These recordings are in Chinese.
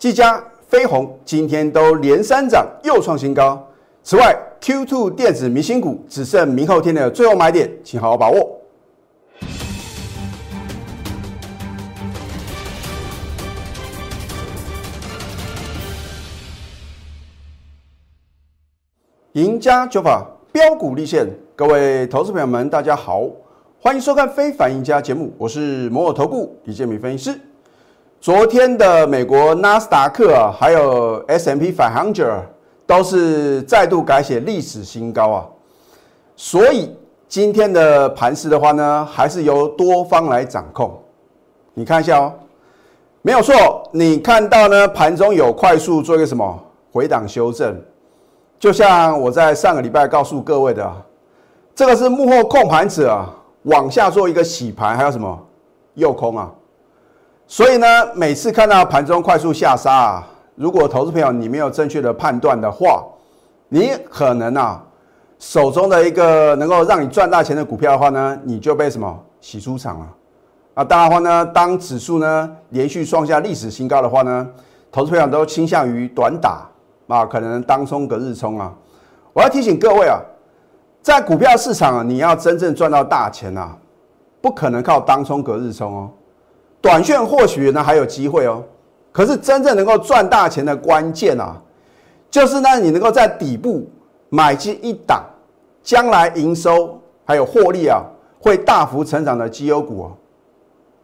技嘉、飞鸿今天都连三涨，又创新高。此外，Q2 电子明星股只剩明后天的最后买点，请好好把握。赢家九法标股立现，各位投资朋友们，大家好，欢迎收看《非凡赢家》节目，我是摩尔投顾李建明分析师。昨天的美国纳斯达克啊，还有 S M P 500都是再度改写历史新高啊，所以今天的盘势的话呢，还是由多方来掌控。你看一下哦，没有错，你看到呢盘中有快速做一个什么回档修正。就像我在上个礼拜告诉各位的，这个是幕后控盘者啊，往下做一个洗盘，还有什么诱空啊？所以呢，每次看到盘中快速下杀啊，如果投资朋友你没有正确的判断的话，你可能啊手中的一个能够让你赚大钱的股票的话呢，你就被什么洗出场了啊？当然话呢，当指数呢连续创下历史新高的话呢，投资朋友都倾向于短打。啊，可能当冲隔日冲啊！我要提醒各位啊，在股票市场啊，你要真正赚到大钱啊，不可能靠当冲隔日冲哦。短线或许呢还有机会哦，可是真正能够赚大钱的关键啊，就是呢你能够在底部买进一档，将来营收还有获利啊会大幅成长的绩优股哦。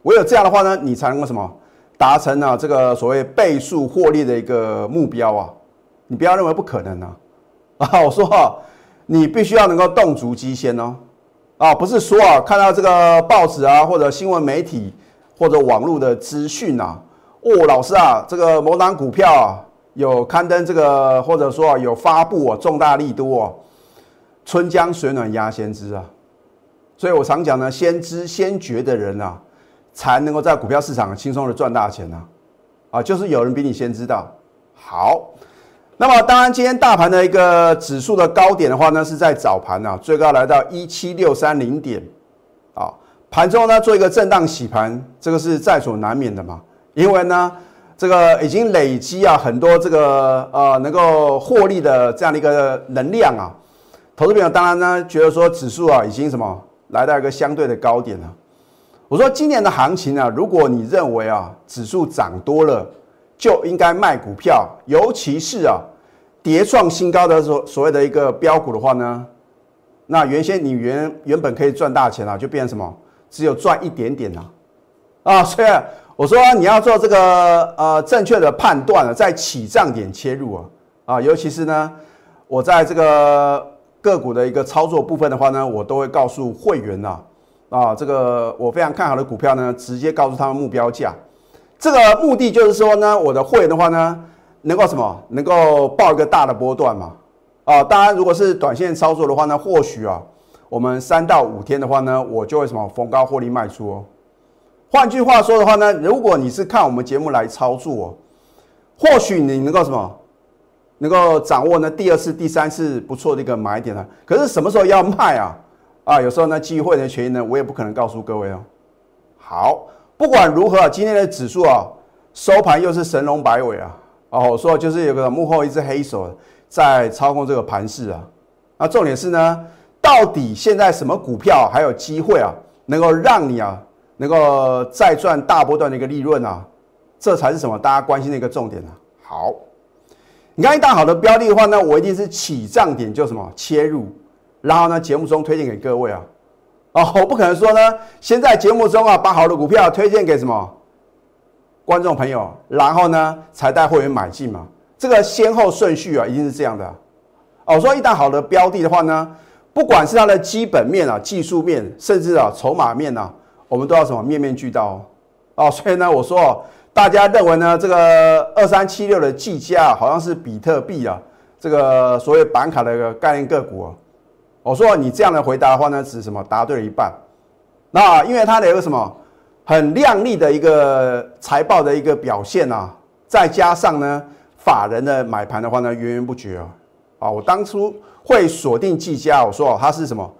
唯有这样的话呢，你才能够什么达成呢这个所谓倍数获利的一个目标啊。你不要认为不可能啊！啊，我说哈，你必须要能够动足机先哦，啊，不是说啊，看到这个报纸啊，或者新闻媒体或者网络的资讯啊，哦，老师啊，这个某档股票啊有刊登这个，或者说有发布啊重大力度哦，春江水暖鸭先知啊，所以我常讲呢，先知先觉的人啊，才能够在股票市场轻松的赚大钱呐，啊，就是有人比你先知道，好。那么当然，今天大盘的一个指数的高点的话呢，是在早盘啊，最高来到一七六三零点，盘中呢做一个震荡洗盘，这个是在所难免的嘛。因为呢，这个已经累积啊很多这个呃能够获利的这样的一个能量啊，投资朋友当然呢觉得说指数啊已经什么来到一个相对的高点了。我说今年的行情啊，如果你认为啊指数涨多了。就应该卖股票，尤其是啊，跌创新高的所所谓的一个标股的话呢，那原先你原原本可以赚大钱啊，就变成什么？只有赚一点点啊，啊，所以我说你要做这个呃正确的判断了，在起涨点切入啊，啊，尤其是呢，我在这个个股的一个操作部分的话呢，我都会告诉会员呐，啊，这个我非常看好的股票呢，直接告诉他们目标价。这个目的就是说呢，我的会员的话呢，能够什么？能够报一个大的波段嘛？啊，当然，如果是短线操作的话呢，或许啊，我们三到五天的话呢，我就会什么逢高获利卖出哦。换句话说的话呢，如果你是看我们节目来操作，或许你能够什么？能够掌握呢第二次、第三次不错的一个买点呢？可是什么时候要卖啊？啊，有时候呢，机会的权益呢，我也不可能告诉各位哦。好。不管如何，今天的指数啊，收盘又是神龙摆尾啊！哦，我说就是有个幕后一只黑手在操控这个盘势啊。那重点是呢，到底现在什么股票还有机会啊，能够让你啊，能够再赚大波段的一个利润啊？这才是什么大家关心的一个重点啊。好，你看一档好的标的的话呢，我一定是起涨点就什么切入，然后呢，节目中推荐给各位啊。哦，我不可能说呢，先在节目中啊把好的股票推荐给什么观众朋友，然后呢才带会员买进嘛。这个先后顺序啊一定是这样的。哦，我说一旦好的标的的话呢，不管是它的基本面啊、技术面，甚至啊筹码面啊，我们都要什么面面俱到。哦，哦所以呢，我说大家认为呢，这个二三七六的计价好像是比特币啊，这个所谓板卡的一个概念个股啊。我说你这样的回答的话呢，是什么？答对了一半。那因为它的一个什么很亮丽的一个财报的一个表现啊，再加上呢法人的买盘的话呢，源源不绝啊。啊，我当初会锁定技嘉，我说哦，它是什么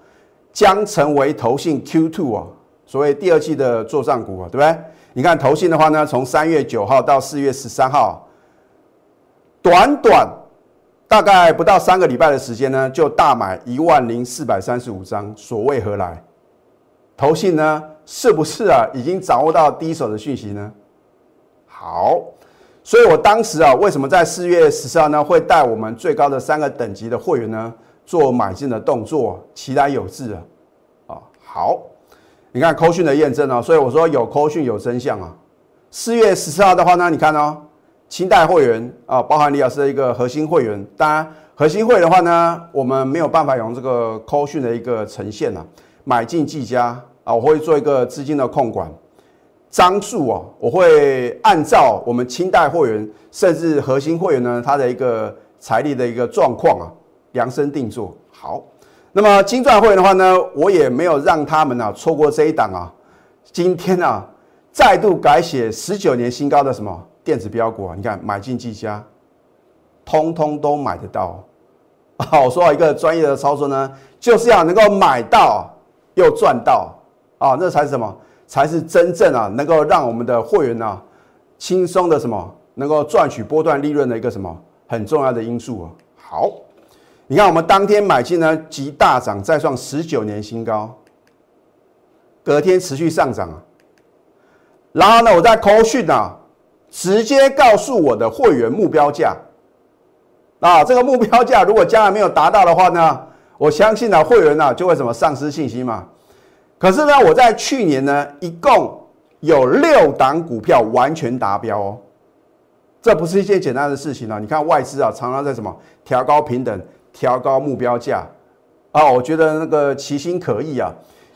将成为投信 Q2 啊，所谓第二季的作战股啊，对不对？你看投信的话呢，从三月九号到四月十三号，短短大概不到三个礼拜的时间呢，就大买一万零四百三十五张，所谓何来？投信呢，是不是啊，已经掌握到第一手的讯息呢？好，所以我当时啊，为什么在四月十四号呢，会带我们最高的三个等级的会员呢，做买进的动作，其来有致啊。啊，好，你看扣讯的验证啊，所以我说有扣讯有真相啊。四月十四号的话呢，你看哦。清代会员啊，包含李老师的一个核心会员。当然，核心会的话呢，我们没有办法用这个 call 讯的一个呈现啊。买进技嘉啊，我会做一个资金的控管，张数啊，我会按照我们清代会员甚至核心会员呢，他的一个财力的一个状况啊，量身定做。好，那么金钻会员的话呢，我也没有让他们啊错过这一档啊。今天啊，再度改写十九年新高的什么？电子标股啊，你看买进技嘉，通通都买得到。好，我说一个专业的操作呢，就是要能够买到又赚到啊，那才是什么？才是真正啊，能够让我们的会员呢轻松的什么，能够赚取波段利润的一个什么很重要的因素啊。好，你看我们当天买进呢，即大涨，再创十九年新高，隔天持续上涨啊。然后呢，我在 call 讯啊。直接告诉我的会员目标价，啊，这个目标价如果将来没有达到的话呢，我相信呢会员呢就会什么丧失信心嘛。可是呢，我在去年呢一共有六档股票完全达标哦，这不是一件简单的事情啊。你看外资啊常常在什么调高平等、调高目标价啊，我觉得那个其心可疑啊，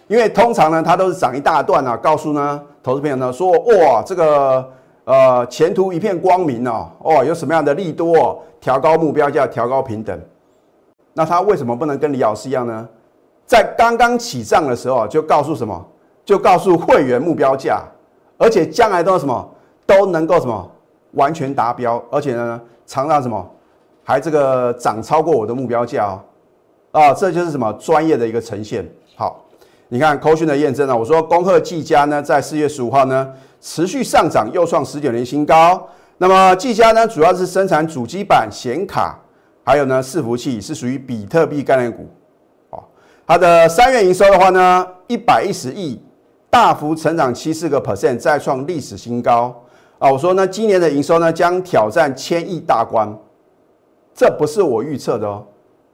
因为通常呢它都是涨一大段啊，告诉呢投资朋友呢说哇这个。呃，前途一片光明哦，哦，有什么样的利多？哦调高目标价，调高平等。那他为什么不能跟李老师一样呢？在刚刚起账的时候就告诉什么？就告诉会员目标价，而且将来都什么都能够什么完全达标，而且呢，常常什么还这个涨超过我的目标价哦。啊，这就是什么专业的一个呈现。好，你看扣讯的验证啊，我说恭贺技嘉呢，在四月十五号呢。持续上涨，又创十九年新高。那么技嘉呢，主要是生产主机板、显卡，还有呢伺服器，是属于比特币概念股。哦，它的三月营收的话呢，一百一十亿，大幅成长七四个 percent，再创历史新高。啊，我说呢，今年的营收呢将挑战千亿大关，这不是我预测的哦，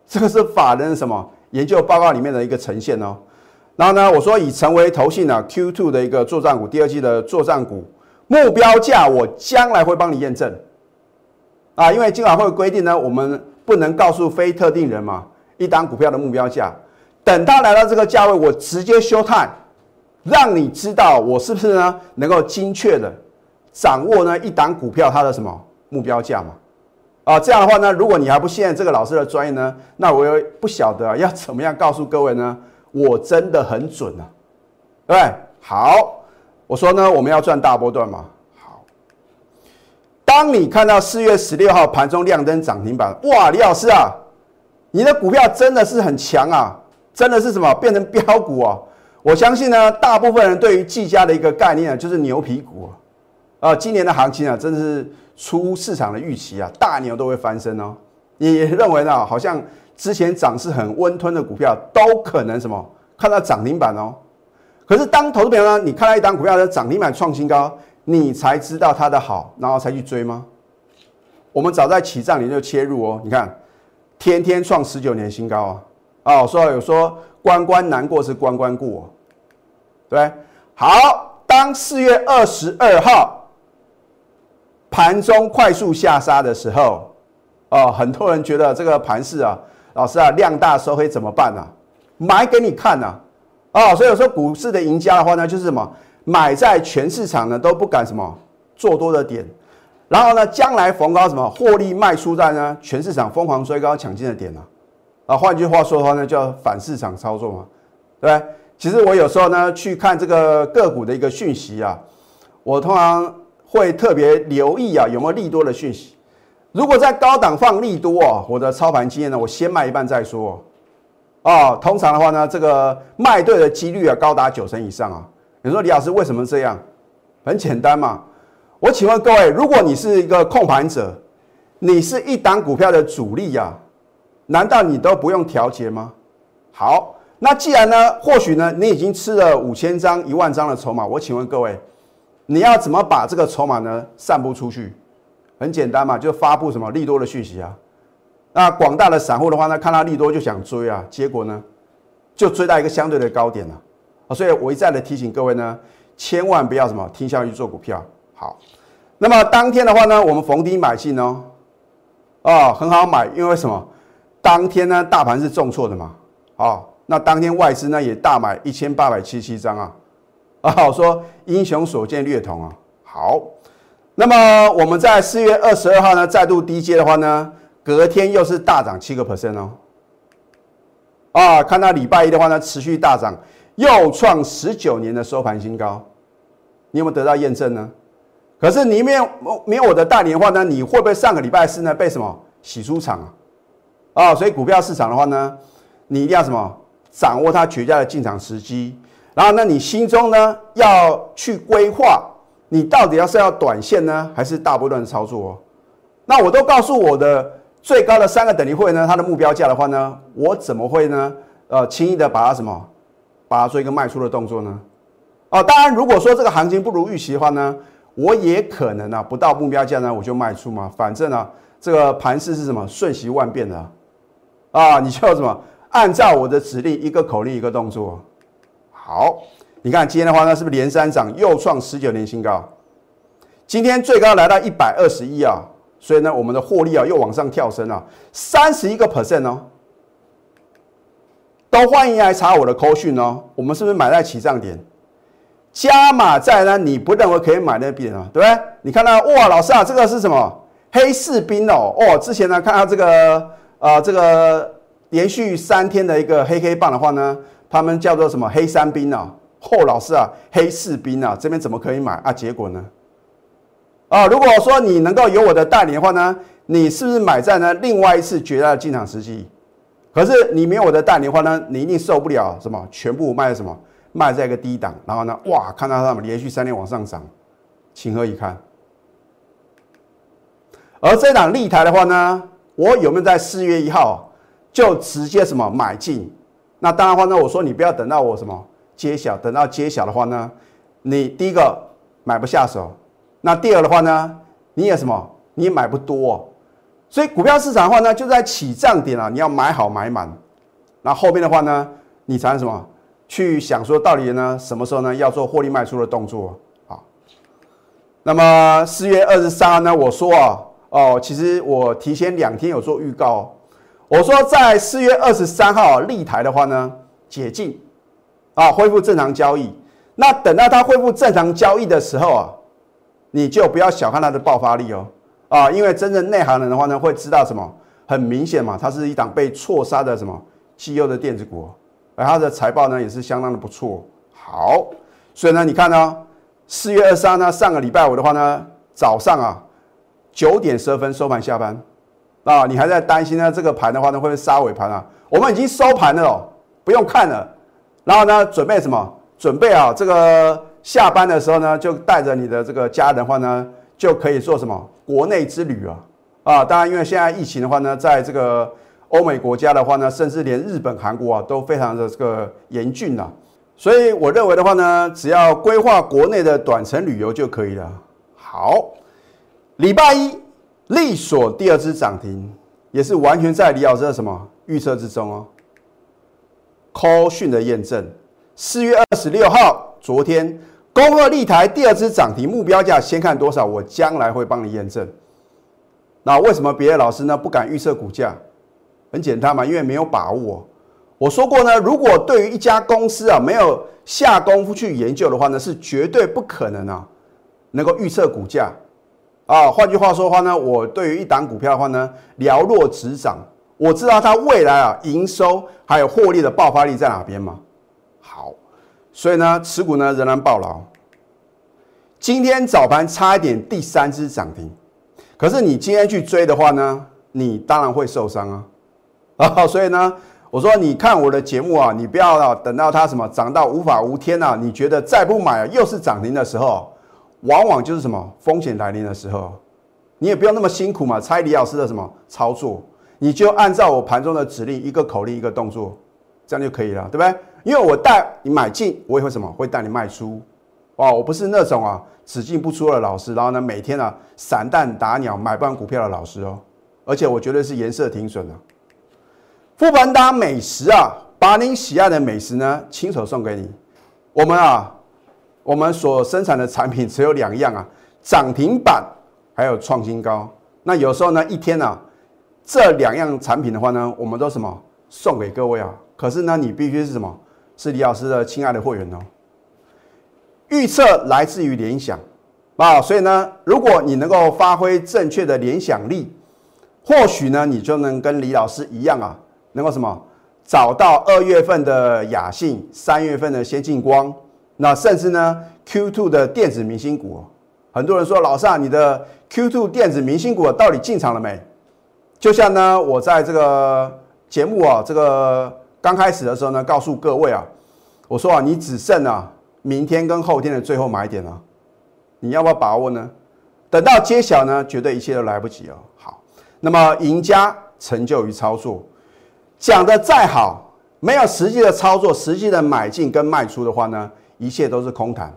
这个是法人什么研究报告里面的一个呈现哦。然后呢，我说已成为投信呢 Q2 的一个作战股，第二季的作战股目标价，我将来会帮你验证啊，因为今晚会有规定呢，我们不能告诉非特定人嘛，一档股票的目标价，等它来到这个价位，我直接休探，让你知道我是不是呢能够精确的掌握呢一档股票它的什么目标价嘛？啊，这样的话呢，如果你还不信任这个老师的专业呢，那我也不晓得要怎么样告诉各位呢？我真的很准啊，对对？好，我说呢，我们要赚大波段嘛。好，当你看到四月十六号盘中亮灯涨停板，哇，李老师啊，你的股票真的是很强啊，真的是什么变成标股啊？我相信呢，大部分人对于技嘉的一个概念啊，就是牛皮股啊。啊今年的行情啊，真的是出市场的预期啊，大牛都会翻身哦。你认为呢？好像。之前涨势很温吞的股票都可能什么看到涨停板哦，可是当投资朋友呢，你看到一档股票的涨停板创新高，你才知道它的好，然后才去追吗？我们早在起涨你就切入哦，你看天天创十九年新高啊！哦，说有说关关难过是关关过，对，好，当四月二十二号盘中快速下杀的时候，哦，很多人觉得这个盘势啊。老师啊，量大时候会怎么办呢？买给你看呢，哦，所以说股市的赢家的话呢，就是什么买在全市场呢都不敢什么做多的点，然后呢，将来逢高什么获利卖出在呢全市场疯狂追高抢进的点呢，啊换句话说的话呢，叫反市场操作嘛，对对？其实我有时候呢去看这个个股的一个讯息啊，我通常会特别留意啊有没有利多的讯息。如果在高档放利多啊，我的操盘经验呢，我先卖一半再说哦。通常的话呢，这个卖对的几率啊高达九成以上啊。你说李老师为什么这样？很简单嘛。我请问各位，如果你是一个控盘者，你是一档股票的主力呀，难道你都不用调节吗？好，那既然呢，或许呢，你已经吃了五千张、一万张的筹码，我请问各位，你要怎么把这个筹码呢散布出去？很简单嘛，就发布什么利多的讯息啊。那广大的散户的话呢，看到利多就想追啊，结果呢，就追到一个相对的高点了啊。所以我一再的提醒各位呢，千万不要什么听消息做股票。好，那么当天的话呢，我们逢低买进哦，哦，很好买，因为什么？当天呢，大盘是重挫的嘛，啊，那当天外资呢也大买一千八百七七张啊，啊，我说英雄所见略同啊。好，那么我们在四月二十二号呢再度低接的话呢，隔天又是大涨七个 percent 哦，啊，看到礼拜一的话呢持续大涨，又创十九年的收盘新高，你有没有得到验证呢？可是你没有没有我的带领的话呢，你会不会上个礼拜四呢被什么洗出场啊？啊，所以股票市场的话呢，你一定要什么掌握它绝佳的进场时机，然后呢，你心中呢要去规划，你到底要是要短线呢，还是大波段操作哦？那我都告诉我的最高的三个等级会呢，它的目标价的话呢，我怎么会呢？呃，轻易的把它什么，把它做一个卖出的动作呢？哦，当然，如果说这个行情不如预期的话呢？我也可能啊，不到目标价呢，我就卖出嘛。反正呢，这个盘势是什么瞬息万变的啊？啊你就什么按照我的指令，一个口令一个动作。好，你看今天的话呢，是不是连三涨，又创十九年新高？今天最高来到一百二十一啊，所以呢，我们的获利啊又往上跳升了三十一个 percent 哦。都欢迎来查我的扣讯哦。我们是不是买在起涨点？加码在呢？你不认为可以买那边啊？对不对？你看到哇，老师啊，这个是什么黑士兵哦？哦，之前呢看到这个呃，这个连续三天的一个黑黑棒的话呢，他们叫做什么黑三兵啊？哦，老师啊，黑士兵啊，这边怎么可以买啊？结果呢？啊，如果说你能够有我的带领的话呢，你是不是买在呢另外一次绝大的进场时机？可是你没有我的带领的话呢，你一定受不了什么？全部卖什么？卖在一个低档，然后呢，哇，看到他们连续三天往上涨，情何以堪？而这档立台的话呢，我有没有在四月一号就直接什么买进？那当然话呢，我说你不要等到我什么揭晓，等到揭晓的话呢，你第一个买不下手，那第二的话呢，你也什么，你也买不多，所以股票市场的话呢，就在起涨点啊，你要买好买满，那后面的话呢，你才什么？去想说到底呢，什么时候呢要做获利卖出的动作啊？那么四月二十三呢，我说啊，哦，其实我提前两天有做预告，我说在四月二十三号立台的话呢，解禁啊，恢复正常交易。那等到它恢复正常交易的时候啊，你就不要小看它的爆发力哦啊，因为真正内行人的话呢，会知道什么？很明显嘛，它是一档被错杀的什么绩优的电子股。而它的财报呢也是相当的不错，好，所以呢，你看呢，四月二三呢，上个礼拜五的话呢，早上啊九点十二分收盘下班，啊，你还在担心呢这个盘的话呢会不会杀尾盘啊？我们已经收盘了哦，不用看了，然后呢准备什么？准备啊这个下班的时候呢，就带着你的这个家人的话呢，就可以做什么国内之旅啊？啊，当然因为现在疫情的话呢，在这个。欧美国家的话呢，甚至连日本、韩国啊都非常的这个严峻呐，所以我认为的话呢，只要规划国内的短程旅游就可以了。好，礼拜一利索第二支涨停，也是完全在李老师的什么预测之中哦。call 讯的验证，四月二十六号，昨天恭贺立台第二支涨停，目标价先看多少，我将来会帮你验证。那为什么别的老师呢不敢预测股价？很简单嘛，因为没有把握。我说过呢，如果对于一家公司啊没有下功夫去研究的话呢，是绝对不可能啊能够预测股价啊。换句话说的话呢，我对于一档股票的话呢，了若指掌。我知道它未来啊营收还有获利的爆发力在哪边嘛。好，所以呢，持股呢仍然爆牢。今天早盘差一点第三只涨停，可是你今天去追的话呢，你当然会受伤啊。啊，所以呢，我说你看我的节目啊，你不要等到它什么涨到无法无天呐，你觉得再不买又是涨停的时候，往往就是什么风险来临的时候。你也不用那么辛苦嘛，猜李老师的什么操作，你就按照我盘中的指令，一个口令一个动作，这样就可以了，对不对？因为我带你买进，我也会什么，会带你卖出，哇，我不是那种啊只进不出的老师，然后呢每天啊散弹打鸟买不完股票的老师哦，而且我绝对是颜色挺准的。富盘达美食啊，把您喜爱的美食呢亲手送给你。我们啊，我们所生产的产品只有两样啊，涨停板。还有创新高，那有时候呢，一天呢，这两样产品的话呢，我们都什么送给各位啊？可是呢，你必须是什么？是李老师的亲爱的会员哦。预测来自于联想啊，所以呢，如果你能够发挥正确的联想力，或许呢，你就能跟李老师一样啊，能够什么找到二月份的雅信，三月份的先进光，那甚至呢，Q2 的电子明星股。很多人说，老师啊，你的 Q2 电子明星股到底进场了没？就像呢，我在这个节目啊，这个刚开始的时候呢，告诉各位啊，我说啊，你只剩啊明天跟后天的最后买点了，你要不要把握呢？等到揭晓呢，绝对一切都来不及哦。好，那么赢家成就于操作，讲的再好，没有实际的操作，实际的买进跟卖出的话呢，一切都是空谈。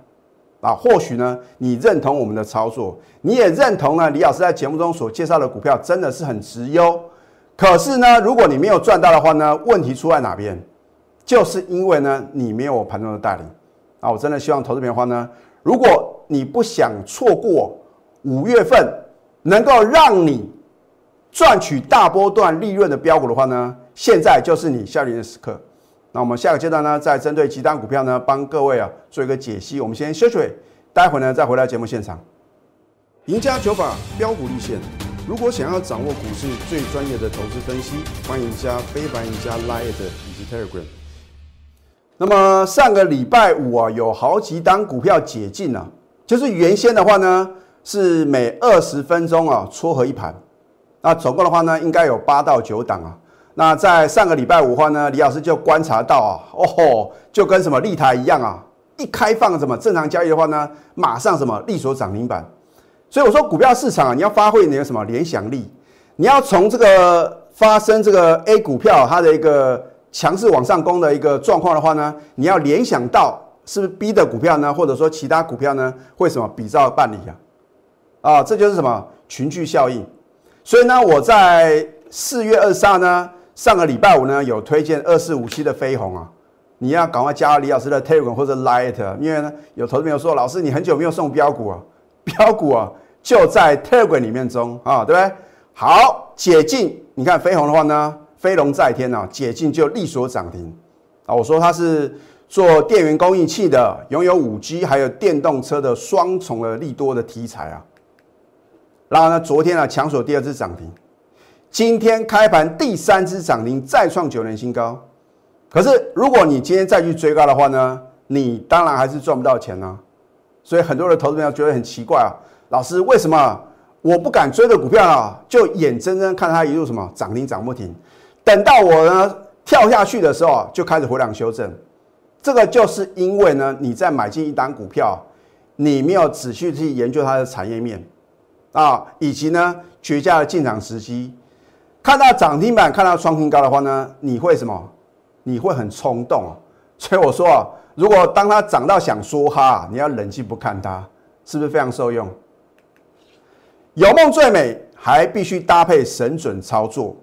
啊，或许呢，你认同我们的操作，你也认同呢，李老师在节目中所介绍的股票真的是很值优。可是呢，如果你没有赚到的话呢，问题出在哪边？就是因为呢，你没有我盘中的带领。啊，我真的希望投资品的话呢，如果你不想错过五月份能够让你赚取大波段利润的标股的话呢，现在就是你下临的时刻。那我们下个阶段呢，再针对其他股票呢，帮各位啊做一个解析。我们先休息，待会呢再回来节目现场。赢家九法标股立线，如果想要掌握股市最专业的投资分析，欢迎加非凡、赢家 Line 以及 Telegram。那么上个礼拜五啊，有好几档股票解禁了，就是原先的话呢，是每二十分钟啊撮合一盘，那总共的话呢，应该有八到九档啊。那在上个礼拜五的话呢，李老师就观察到啊，哦吼，就跟什么立台一样啊，一开放什么正常交易的话呢，马上什么利索涨停板。所以我说股票市场啊，你要发挥你的什么联想力，你要从这个发生这个 A 股票它的一个强势往上攻的一个状况的话呢，你要联想到是不是 B 的股票呢，或者说其他股票呢会什么比照办理啊？啊，这就是什么群聚效应。所以呢，我在四月二十二呢。上个礼拜五呢，有推荐二四五七的飞鸿啊，你要赶快加李老师的 Telegram 或者 Light，因为呢，有投资朋友说，老师你很久没有送标股啊，标股啊就在 Telegram 里面中啊，对不对？好，解禁，你看飞鸿的话呢，飞龙在天啊，解禁就利索涨停啊。我说它是做电源供应器的，拥有五 G 还有电动车的双重的利多的题材啊。然后呢，昨天啊抢锁第二次涨停。今天开盘第三只涨停，再创九年新高。可是如果你今天再去追高的话呢，你当然还是赚不到钱呢。所以很多的投资朋友觉得很奇怪啊，老师为什么我不敢追的股票啊，就眼睁睁看它一路什么涨停涨不停，等到我呢跳下去的时候就开始回档修正。这个就是因为呢你在买进一单股票，你没有仔细去研究它的产业面啊，以及呢绝佳的进场时机。看到涨停板，看到创新高的话呢，你会什么？你会很冲动啊！所以我说啊，如果当它涨到想说哈，你要冷静不看它，是不是非常受用？有梦最美，还必须搭配神准操作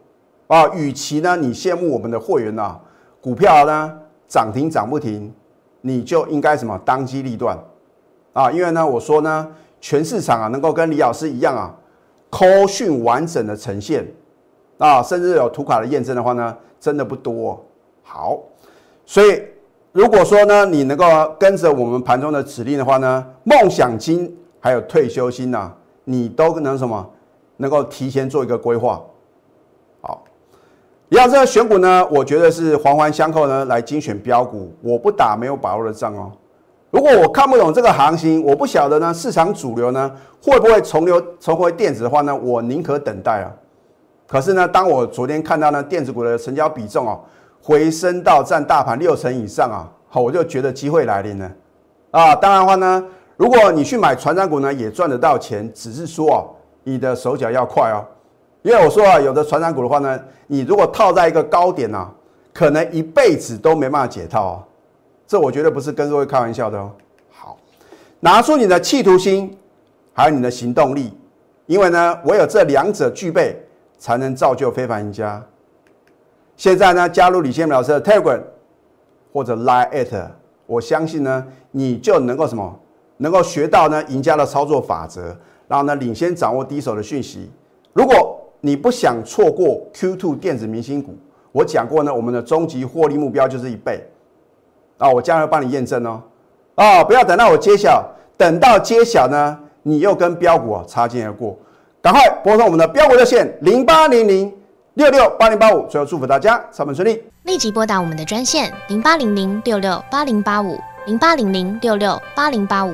啊！与其呢，你羡慕我们的会员呐，股票呢涨停涨不停，你就应该什么当机立断啊！因为呢，我说呢，全市场啊，能够跟李老师一样啊，扣讯完整的呈现。啊，甚至有图卡的验证的话呢，真的不多。好，所以如果说呢，你能够跟着我们盘中的指令的话呢，梦想金还有退休金呐，你都能什么，能够提前做一个规划。好，要这个选股呢，我觉得是环环相扣呢，来精选标股。我不打没有把握的仗哦。如果我看不懂这个行情，我不晓得呢，市场主流呢会不会重流重回电子的话呢，我宁可等待啊。可是呢，当我昨天看到呢电子股的成交比重哦回升到占大盘六成以上啊，好，我就觉得机会来临了啊。当然的话呢，如果你去买船长股呢，也赚得到钱，只是说你的手脚要快哦。因为我说啊，有的船长股的话呢，你如果套在一个高点啊，可能一辈子都没办法解套哦。这我绝对不是跟各位开玩笑的哦。好，拿出你的企图心，还有你的行动力，因为呢，唯有这两者具备，才能造就非凡赢家。现在呢，加入李先老师的 Telegram 或者 Line at，我相信呢，你就能够什么，能够学到呢赢家的操作法则，然后呢，领先掌握第一手的讯息。如果你不想错过 Q2 电子明星股，我讲过呢，我们的终极获利目标就是一倍啊！我将来帮你验证哦，啊，不要等到我揭晓，等到揭晓呢，你又跟标股啊擦肩而过，赶快拨通我们的标股热线零八零零六六八零八五，最后祝福大家上班顺利，立即拨打我们的专线零八零零六六八零八五。零八零零六六八零八五